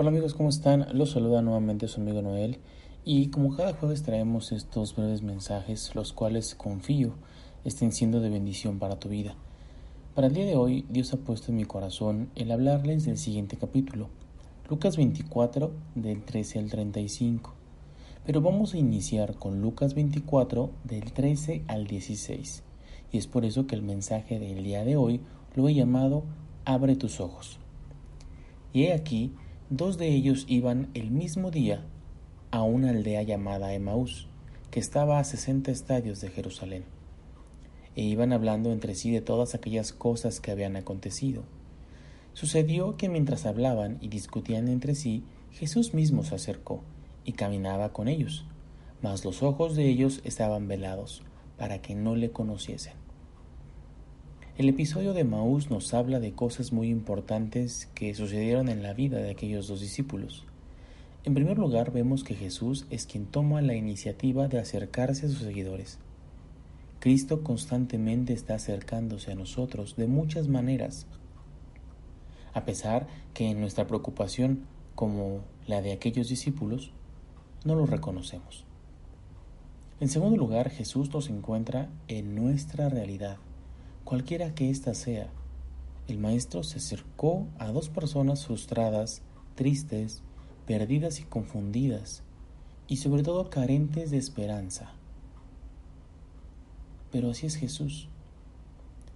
Hola amigos, ¿cómo están? Los saluda nuevamente su amigo Noel y como cada jueves traemos estos breves mensajes, los cuales confío estén siendo de bendición para tu vida. Para el día de hoy, Dios ha puesto en mi corazón el hablarles del siguiente capítulo, Lucas 24 del 13 al 35. Pero vamos a iniciar con Lucas 24 del 13 al 16. Y es por eso que el mensaje del día de hoy lo he llamado Abre tus ojos. Y he aquí, Dos de ellos iban el mismo día a una aldea llamada Emaús, que estaba a sesenta estadios de Jerusalén, e iban hablando entre sí de todas aquellas cosas que habían acontecido. Sucedió que mientras hablaban y discutían entre sí, Jesús mismo se acercó y caminaba con ellos, mas los ojos de ellos estaban velados, para que no le conociesen. El episodio de Maús nos habla de cosas muy importantes que sucedieron en la vida de aquellos dos discípulos. En primer lugar, vemos que Jesús es quien toma la iniciativa de acercarse a sus seguidores. Cristo constantemente está acercándose a nosotros de muchas maneras, a pesar que en nuestra preocupación, como la de aquellos discípulos, no lo reconocemos. En segundo lugar, Jesús nos encuentra en nuestra realidad cualquiera que ésta sea. El maestro se acercó a dos personas frustradas, tristes, perdidas y confundidas, y sobre todo carentes de esperanza. Pero así es Jesús,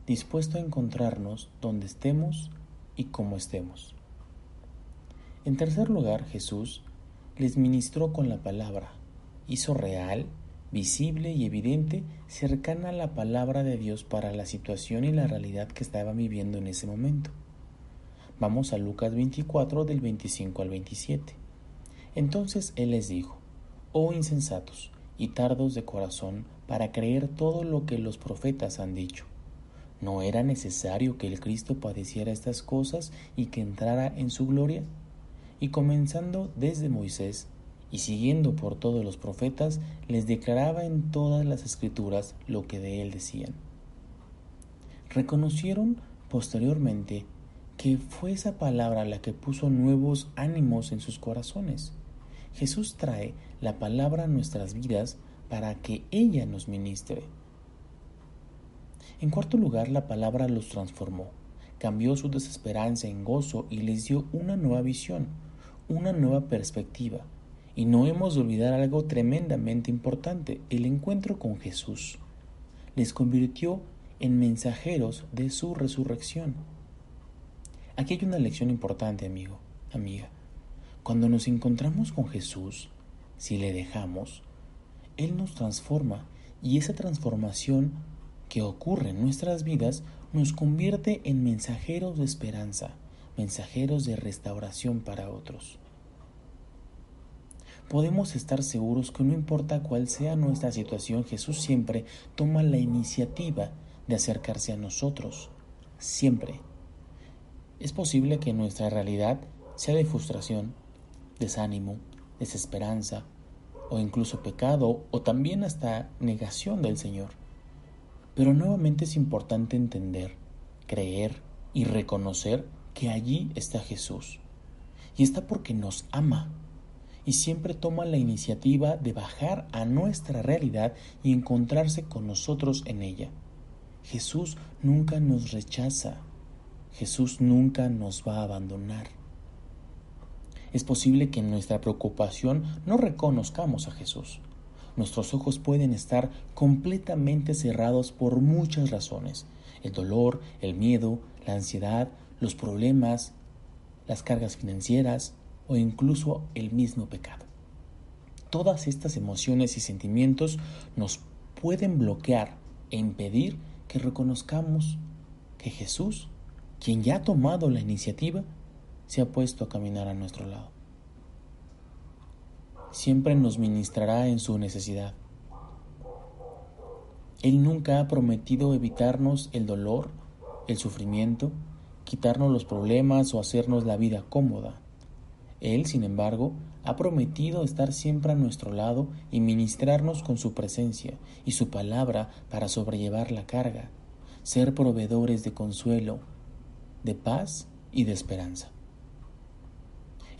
dispuesto a encontrarnos donde estemos y como estemos. En tercer lugar, Jesús les ministró con la palabra, hizo real visible y evidente, cercana a la palabra de Dios para la situación y la realidad que estaba viviendo en ese momento. Vamos a Lucas 24 del 25 al 27. Entonces él les dijo, Oh insensatos y tardos de corazón para creer todo lo que los profetas han dicho. ¿No era necesario que el Cristo padeciera estas cosas y que entrara en su gloria? Y comenzando desde Moisés y siguiendo por todos los profetas, les declaraba en todas las escrituras lo que de él decían. Reconocieron posteriormente que fue esa palabra la que puso nuevos ánimos en sus corazones. Jesús trae la palabra a nuestras vidas para que ella nos ministre. En cuarto lugar, la palabra los transformó, cambió su desesperanza en gozo y les dio una nueva visión, una nueva perspectiva, y no hemos de olvidar algo tremendamente importante, el encuentro con Jesús. Les convirtió en mensajeros de su resurrección. Aquí hay una lección importante, amigo, amiga. Cuando nos encontramos con Jesús, si le dejamos, Él nos transforma y esa transformación que ocurre en nuestras vidas nos convierte en mensajeros de esperanza, mensajeros de restauración para otros podemos estar seguros que no importa cuál sea nuestra situación, Jesús siempre toma la iniciativa de acercarse a nosotros. Siempre. Es posible que nuestra realidad sea de frustración, desánimo, desesperanza o incluso pecado o también hasta negación del Señor. Pero nuevamente es importante entender, creer y reconocer que allí está Jesús. Y está porque nos ama y siempre toma la iniciativa de bajar a nuestra realidad y encontrarse con nosotros en ella. Jesús nunca nos rechaza. Jesús nunca nos va a abandonar. Es posible que en nuestra preocupación no reconozcamos a Jesús. Nuestros ojos pueden estar completamente cerrados por muchas razones. El dolor, el miedo, la ansiedad, los problemas, las cargas financieras, o incluso el mismo pecado. Todas estas emociones y sentimientos nos pueden bloquear e impedir que reconozcamos que Jesús, quien ya ha tomado la iniciativa, se ha puesto a caminar a nuestro lado. Siempre nos ministrará en su necesidad. Él nunca ha prometido evitarnos el dolor, el sufrimiento, quitarnos los problemas o hacernos la vida cómoda. Él, sin embargo, ha prometido estar siempre a nuestro lado y ministrarnos con su presencia y su palabra para sobrellevar la carga, ser proveedores de consuelo, de paz y de esperanza.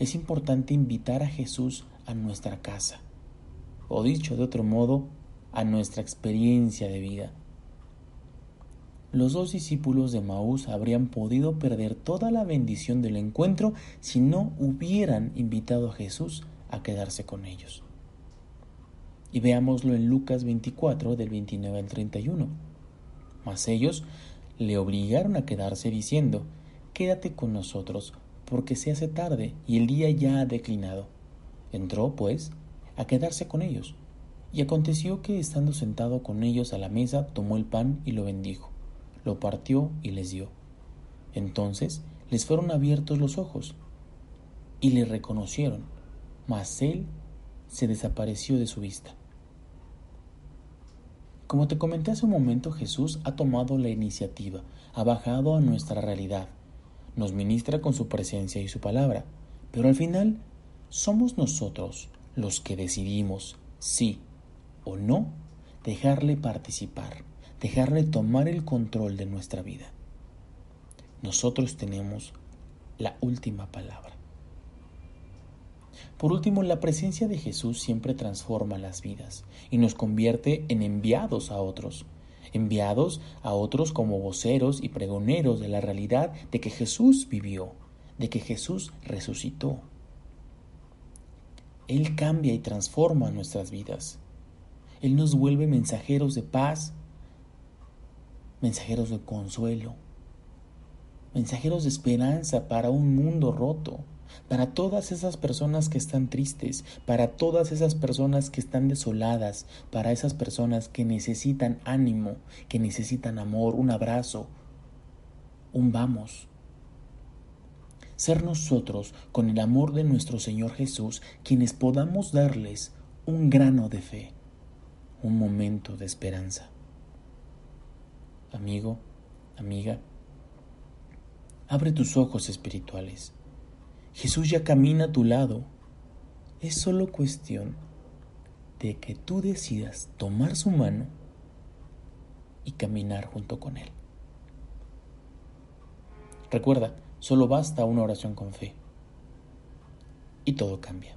Es importante invitar a Jesús a nuestra casa, o dicho de otro modo, a nuestra experiencia de vida. Los dos discípulos de Maús habrían podido perder toda la bendición del encuentro si no hubieran invitado a Jesús a quedarse con ellos. Y veámoslo en Lucas 24 del 29 al 31. Mas ellos le obligaron a quedarse diciendo, Quédate con nosotros, porque se hace tarde y el día ya ha declinado. Entró, pues, a quedarse con ellos. Y aconteció que, estando sentado con ellos a la mesa, tomó el pan y lo bendijo, lo partió y les dio. Entonces les fueron abiertos los ojos y le reconocieron, mas él se desapareció de su vista. Como te comenté hace un momento, Jesús ha tomado la iniciativa, ha bajado a nuestra realidad, nos ministra con su presencia y su palabra, pero al final somos nosotros los que decidimos sí o no dejarle participar, dejarle tomar el control de nuestra vida. Nosotros tenemos la última palabra. Por último, la presencia de Jesús siempre transforma las vidas y nos convierte en enviados a otros, enviados a otros como voceros y pregoneros de la realidad de que Jesús vivió, de que Jesús resucitó. Él cambia y transforma nuestras vidas. Él nos vuelve mensajeros de paz, mensajeros de consuelo, mensajeros de esperanza para un mundo roto, para todas esas personas que están tristes, para todas esas personas que están desoladas, para esas personas que necesitan ánimo, que necesitan amor, un abrazo, un vamos. Ser nosotros, con el amor de nuestro Señor Jesús, quienes podamos darles un grano de fe, un momento de esperanza. Amigo, amiga, abre tus ojos espirituales Jesús ya camina a tu lado. Es solo cuestión de que tú decidas tomar su mano y caminar junto con Él. Recuerda, solo basta una oración con fe y todo cambia.